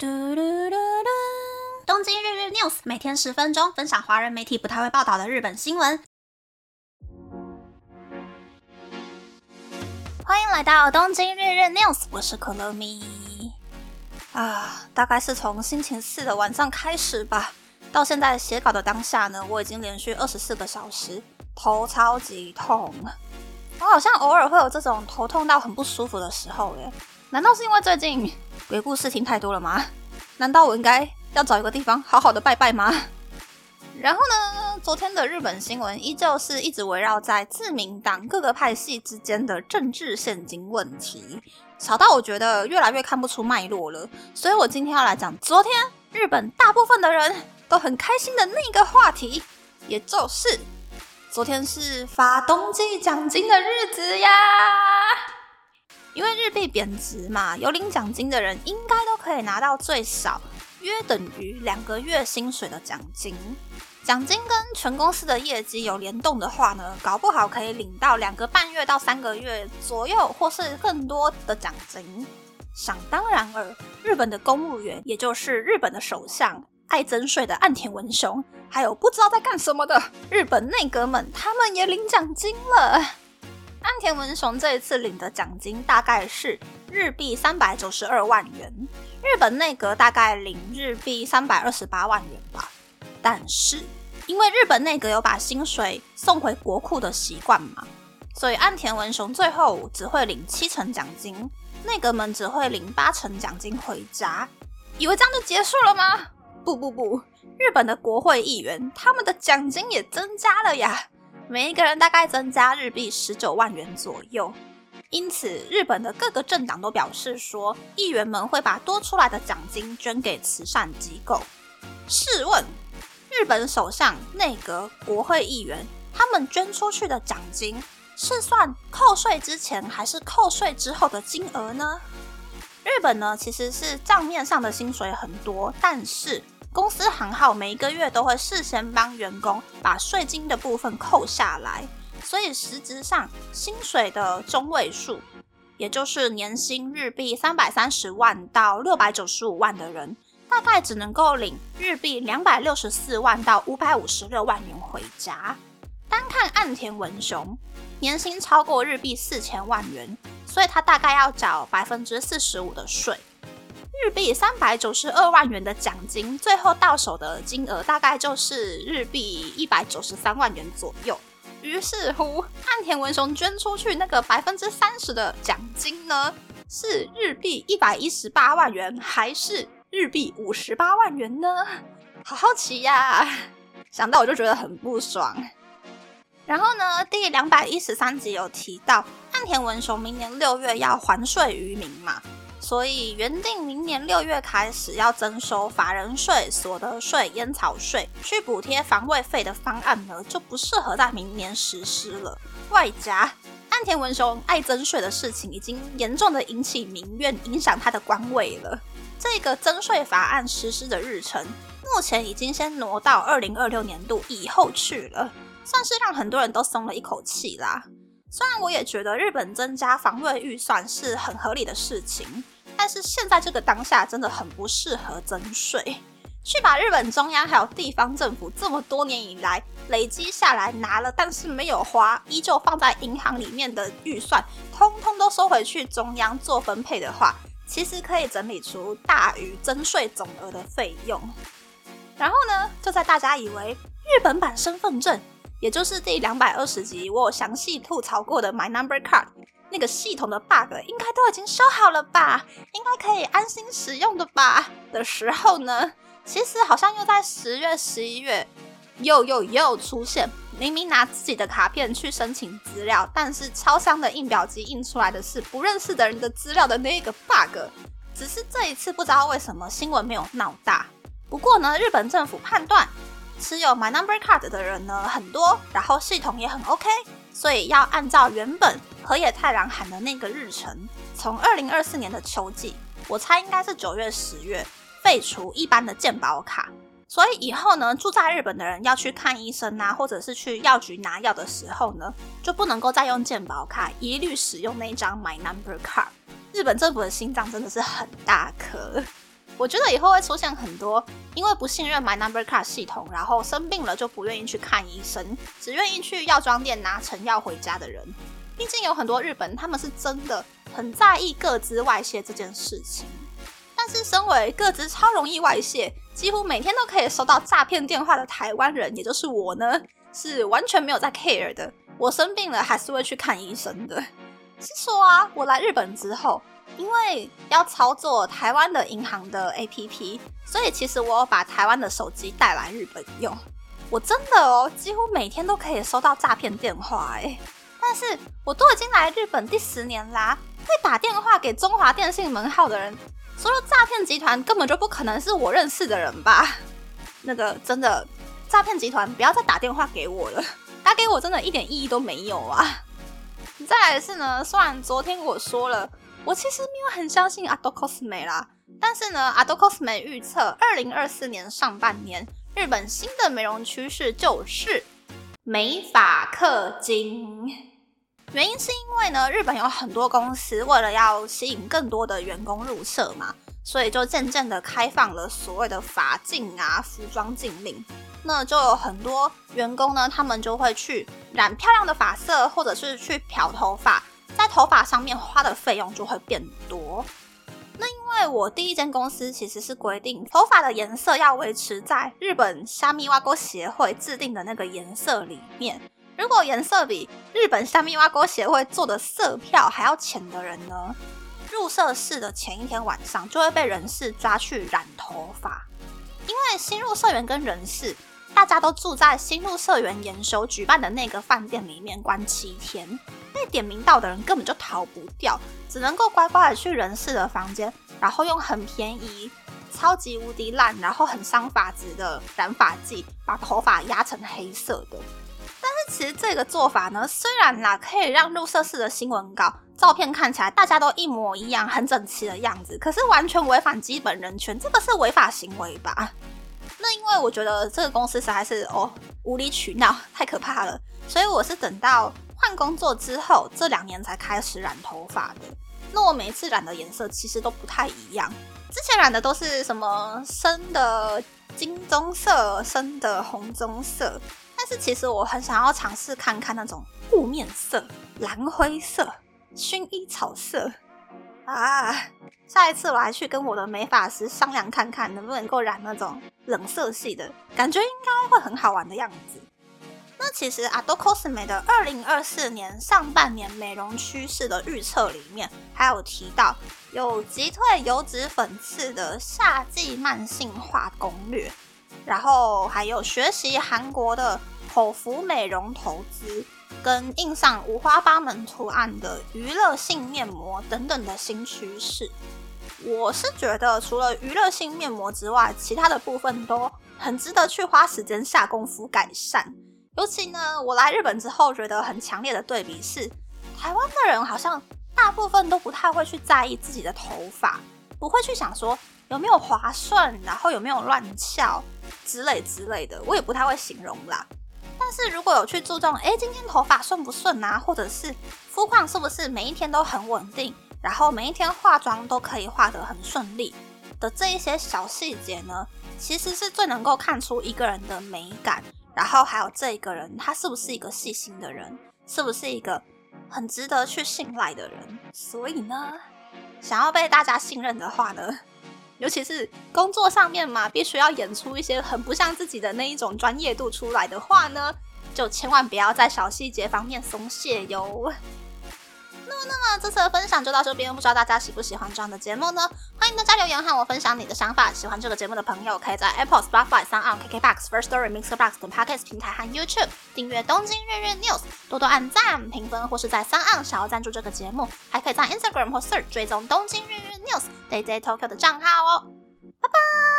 嘟嘟嘟嘟！东京日日 news 每天十分钟，分享华人媒体不太会报道的日本新闻。欢迎来到东京日日 news，我是可乐咪。啊，大概是从星期四的晚上开始吧，到现在写稿的当下呢，我已经连续二十四个小时头超级痛。我好像偶尔会有这种头痛到很不舒服的时候耶，难道是因为最近鬼故事听太多了吗？难道我应该要找一个地方好好的拜拜吗？然后呢，昨天的日本新闻依旧是一直围绕在自民党各个派系之间的政治现金问题，少到我觉得越来越看不出脉络了。所以我今天要来讲昨天日本大部分的人都很开心的那个话题，也就是昨天是发冬季奖金的日子呀。因为日币贬值嘛，有领奖金的人应该都可以拿到最少约等于两个月薪水的奖金。奖金跟全公司的业绩有联动的话呢，搞不好可以领到两个半月到三个月左右，或是更多的奖金。想当然尔，日本的公务员，也就是日本的首相爱增税的岸田文雄，还有不知道在干什么的日本内阁们，他们也领奖金了。岸田文雄这一次领的奖金大概是日币三百九十二万元，日本内阁大概领日币三百二十八万元吧。但是因为日本内阁有把薪水送回国库的习惯嘛，所以岸田文雄最后只会领七成奖金，内阁们只会领八成奖金回家。以为这样就结束了吗？不不不，日本的国会议员他们的奖金也增加了呀，每一个人大概增加日币十九万元左右。因此，日本的各个政党都表示说，议员们会把多出来的奖金捐给慈善机构。试问？日本首相、内阁、国会议员，他们捐出去的奖金是算扣税之前还是扣税之后的金额呢？日本呢，其实是账面上的薪水很多，但是公司行号每一个月都会事先帮员工把税金的部分扣下来，所以实质上薪水的中位数，也就是年薪日币三百三十万到六百九十五万的人。大概只能够领日币两百六十四万到五百五十六万元回家。单看岸田文雄，年薪超过日币四千万元，所以他大概要缴百分之四十五的税。日币三百九十二万元的奖金，最后到手的金额大概就是日币一百九十三万元左右。于是乎，岸田文雄捐出去那个百分之三十的奖金呢，是日币一百一十八万元，还是？日币五十八万元呢，好好奇呀！想到我就觉得很不爽。然后呢，第两百一十三集有提到，岸田文雄明年六月要还税于民嘛，所以原定明年六月开始要征收法人税、所得税、烟草税，去补贴防卫费的方案呢，就不适合在明年实施了。外加岸田文雄爱增税的事情，已经严重的引起民怨，影响他的官位了。这个增税法案实施的日程，目前已经先挪到二零二六年度以后去了，算是让很多人都松了一口气啦。虽然我也觉得日本增加防卫预算是很合理的事情，但是现在这个当下真的很不适合增税，去把日本中央还有地方政府这么多年以来累积下来拿了但是没有花，依旧放在银行里面的预算，通通都收回去中央做分配的话。其实可以整理出大于征税总额的费用，然后呢，就在大家以为日本版身份证，也就是第两百二十集我详细吐槽过的 My Number Card 那个系统的 bug 应该都已经修好了吧，应该可以安心使用的吧的时候呢，其实好像又在十月、十一月又又又出现。明明拿自己的卡片去申请资料，但是超商的印表机印出来的是不认识的人的资料的那个 bug。只是这一次不知道为什么新闻没有闹大。不过呢，日本政府判断持有 My Number Card 的人呢很多，然后系统也很 OK，所以要按照原本河野太郎喊的那个日程，从二零二四年的秋季，我猜应该是九月、十月废除一般的健保卡。所以以后呢，住在日本的人要去看医生啊，或者是去药局拿药的时候呢，就不能够再用健保卡，一律使用那张 My Number Card。日本政府的心脏真的是很大颗。我觉得以后会出现很多因为不信任 My Number Card 系统，然后生病了就不愿意去看医生，只愿意去药妆店拿成药回家的人。毕竟有很多日本，他们是真的很在意各资外泄这件事情。但是身为各资超容易外泄，几乎每天都可以收到诈骗电话的台湾人，也就是我呢，是完全没有在 care 的。我生病了还是会去看医生的。是说啊，我来日本之后。因为要操作台湾的银行的 APP，所以其实我有把台湾的手机带来日本用。我真的哦，几乎每天都可以收到诈骗电话哎。但是我都已经来日本第十年啦，会打电话给中华电信门号的人，除了诈骗集团，根本就不可能是我认识的人吧？那个真的诈骗集团，不要再打电话给我了，打给我真的一点意义都没有啊。再来是呢，虽然昨天我说了。我其实没有很相信 Ado Cosme 啦，但是呢，Ado Cosme 预测二零二四年上半年日本新的美容趋势就是美发氪金。原因是因为呢，日本有很多公司为了要吸引更多的员工入社嘛，所以就渐渐的开放了所谓的发禁啊、服装禁令。那就有很多员工呢，他们就会去染漂亮的发色，或者是去漂头发。在头发上面花的费用就会变多。那因为我第一间公司其实是规定头发的颜色要维持在日本虾米挖沟协会制定的那个颜色里面。如果颜色比日本三密蛙沟协会做的色票还要浅的人呢，入社式的前一天晚上就会被人事抓去染头发。因为新入社员跟人事，大家都住在新入社员研修举办的那个饭店里面关七天。被点名到的人根本就逃不掉，只能够乖乖的去人事的房间，然后用很便宜、超级无敌烂，然后很伤发质的染发剂把头发压成黑色的。其实这个做法呢，虽然啦可以让入社式的新闻稿照片看起来大家都一模一样、很整齐的样子，可是完全违反基本人权，这个是违法行为吧？那因为我觉得这个公司实在是哦无理取闹，太可怕了，所以我是等到。换工作之后，这两年才开始染头发的。那我每次染的颜色其实都不太一样。之前染的都是什么深的金棕色、深的红棕色，是其实我很想要尝试看看那种雾面色、蓝灰色、薰衣草色啊。下一次我还去跟我的美发师商量看看，能不能够染那种冷色系的，感觉应该会很好玩的样子。那其实 Ado Cosme 的二零二四年上半年美容趋势的预测里面，还有提到有击退油脂粉刺的夏季慢性化攻略，然后还有学习韩国的口服美容投资，跟印上五花八门图案的娱乐性面膜等等的新趋势。我是觉得除了娱乐性面膜之外，其他的部分都很值得去花时间下功夫改善。尤其呢，我来日本之后，觉得很强烈的对比是，台湾的人好像大部分都不太会去在意自己的头发，不会去想说有没有滑顺，然后有没有乱翘之类之类的，我也不太会形容啦。但是如果有去注重，哎，今天头发顺不顺啊，或者是肤况是不是每一天都很稳定，然后每一天化妆都可以化得很顺利的这一些小细节呢，其实是最能够看出一个人的美感。然后还有这一个人，他是不是一个细心的人？是不是一个很值得去信赖的人？所以呢，想要被大家信任的话呢，尤其是工作上面嘛，必须要演出一些很不像自己的那一种专业度出来的话呢，就千万不要在小细节方面松懈哟。那么，那么这次的分享就到这边，不知道大家喜不喜欢这样的节目呢？欢迎大家留言和我分享你的想法。喜欢这个节目的朋友，可以在 Apple、Spotify、s o n KKBox、First Story、Mixer Box 等 Podcast 平台和 YouTube 订阅《东京日日 News》，多多按赞、评分，或是在 s o n 想要赞助这个节目，还可以在 Instagram 或 Search 追踪《东京日日 News 对 Tokyo 的账号哦。拜拜。